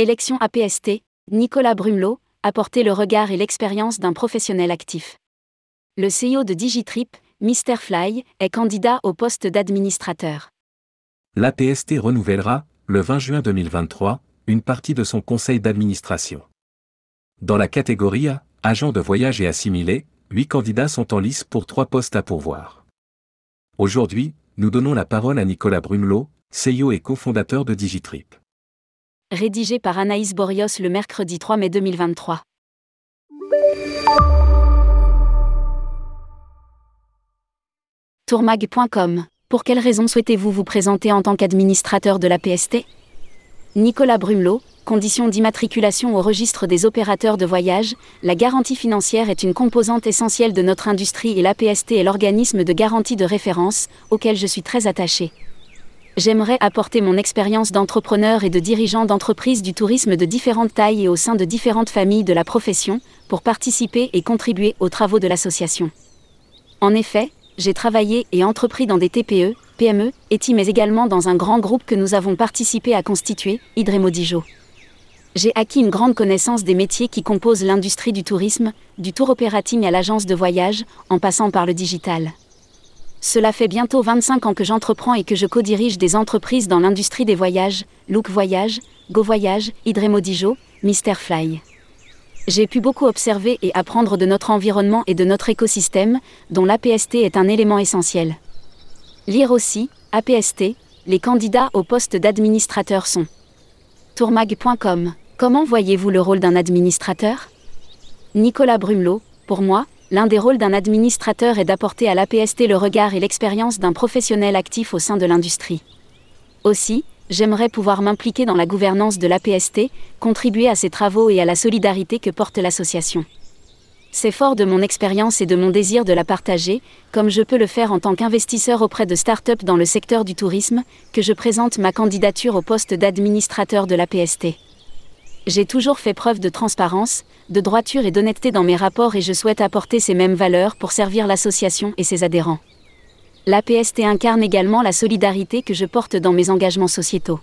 Élection APST, Nicolas Brumelot, apporter le regard et l'expérience d'un professionnel actif. Le CEO de Digitrip, Mr. Fly, est candidat au poste d'administrateur. L'APST renouvellera, le 20 juin 2023, une partie de son conseil d'administration. Dans la catégorie A, agent de voyage et assimilé, huit candidats sont en lice pour trois postes à pourvoir. Aujourd'hui, nous donnons la parole à Nicolas Brumelot, CEO et cofondateur de Digitrip rédigé par Anaïs Borios le mercredi 3 mai 2023. Tourmag.com Pour quelles raisons souhaitez-vous vous présenter en tant qu'administrateur de la PST Nicolas Brumelot, conditions d'immatriculation au registre des opérateurs de voyage, la garantie financière est une composante essentielle de notre industrie et l'APST est l'organisme de garantie de référence, auquel je suis très attaché j'aimerais apporter mon expérience d'entrepreneur et de dirigeant d'entreprises du tourisme de différentes tailles et au sein de différentes familles de la profession, pour participer et contribuer aux travaux de l'association. En effet, j'ai travaillé et entrepris dans des TPE, PME, ETI mais également dans un grand groupe que nous avons participé à constituer, Hydremodijo. J'ai acquis une grande connaissance des métiers qui composent l'industrie du tourisme, du tour operating à l'agence de voyage, en passant par le digital. Cela fait bientôt 25 ans que j'entreprends et que je co-dirige des entreprises dans l'industrie des voyages, Look Voyage, Go Voyage, Hydremodijo, Mr. Fly. J'ai pu beaucoup observer et apprendre de notre environnement et de notre écosystème, dont l'APST est un élément essentiel. Lire aussi, APST, les candidats au poste d'administrateur sont. Tourmag.com Comment voyez-vous le rôle d'un administrateur? Nicolas Brumelot, pour moi, l'un des rôles d'un administrateur est d'apporter à l'APST le regard et l'expérience d'un professionnel actif au sein de l'industrie. Aussi, j'aimerais pouvoir m'impliquer dans la gouvernance de l'APST, contribuer à ses travaux et à la solidarité que porte l'association. C'est fort de mon expérience et de mon désir de la partager, comme je peux le faire en tant qu'investisseur auprès de start-up dans le secteur du tourisme, que je présente ma candidature au poste d'administrateur de l'APST. J'ai toujours fait preuve de transparence, de droiture et d'honnêteté dans mes rapports et je souhaite apporter ces mêmes valeurs pour servir l'association et ses adhérents. L'APST incarne également la solidarité que je porte dans mes engagements sociétaux.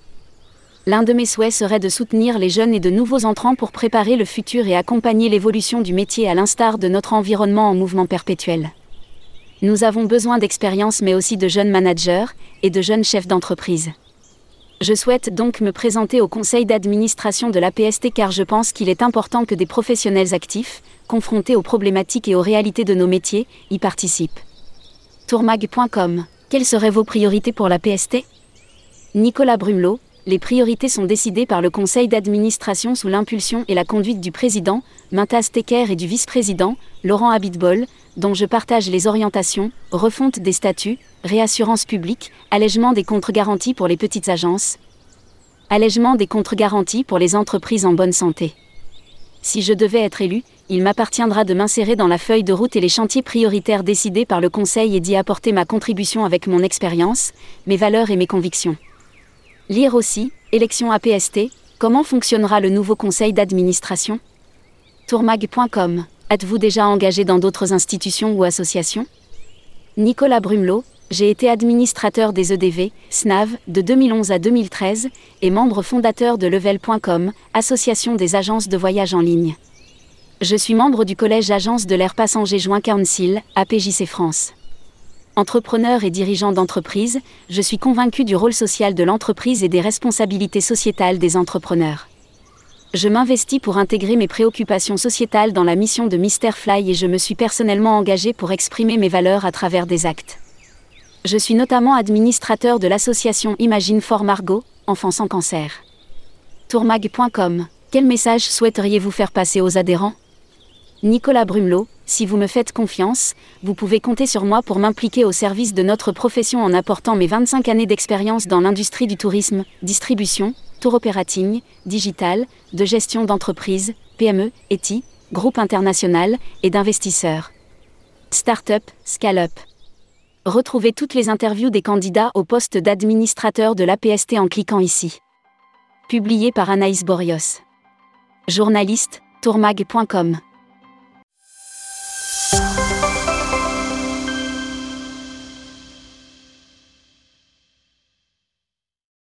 L'un de mes souhaits serait de soutenir les jeunes et de nouveaux entrants pour préparer le futur et accompagner l'évolution du métier à l'instar de notre environnement en mouvement perpétuel. Nous avons besoin d'expérience mais aussi de jeunes managers et de jeunes chefs d'entreprise. Je souhaite donc me présenter au conseil d'administration de l'APST car je pense qu'il est important que des professionnels actifs, confrontés aux problématiques et aux réalités de nos métiers, y participent. Tourmag.com Quelles seraient vos priorités pour l'APST Nicolas Brumelot, les priorités sont décidées par le conseil d'administration sous l'impulsion et la conduite du président, Mintaz Teker et du vice-président, Laurent Abitbol, dont je partage les orientations, refonte des statuts, réassurance publique, allègement des contre-garanties pour les petites agences, allègement des contre-garanties pour les entreprises en bonne santé. Si je devais être élu, il m'appartiendra de m'insérer dans la feuille de route et les chantiers prioritaires décidés par le Conseil et d'y apporter ma contribution avec mon expérience, mes valeurs et mes convictions. Lire aussi, élection APST, comment fonctionnera le nouveau Conseil d'administration? Tourmag.com Êtes-vous déjà engagé dans d'autres institutions ou associations? Nicolas Brumelot, j'ai été administrateur des EDV, SNAV, de 2011 à 2013, et membre fondateur de Level.com, association des agences de voyage en ligne. Je suis membre du collège Agence de l'air passager Joint Council, APJC France. Entrepreneur et dirigeant d'entreprise, je suis convaincu du rôle social de l'entreprise et des responsabilités sociétales des entrepreneurs je m'investis pour intégrer mes préoccupations sociétales dans la mission de Mr. Fly et je me suis personnellement engagé pour exprimer mes valeurs à travers des actes. Je suis notamment administrateur de l'association Imagine for Margot, Enfants sans cancer. Tourmag.com Quel message souhaiteriez-vous faire passer aux adhérents? Nicolas Brumelot, si vous me faites confiance, vous pouvez compter sur moi pour m'impliquer au service de notre profession en apportant mes 25 années d'expérience dans l'industrie du tourisme, distribution, tour operating, digital, de gestion d'entreprise, PME, ETI, groupe international et d'investisseurs. Startup, Scale-up. Retrouvez toutes les interviews des candidats au poste d'administrateur de l'APST en cliquant ici. Publié par Anaïs Borios. Journaliste, tourmag.com.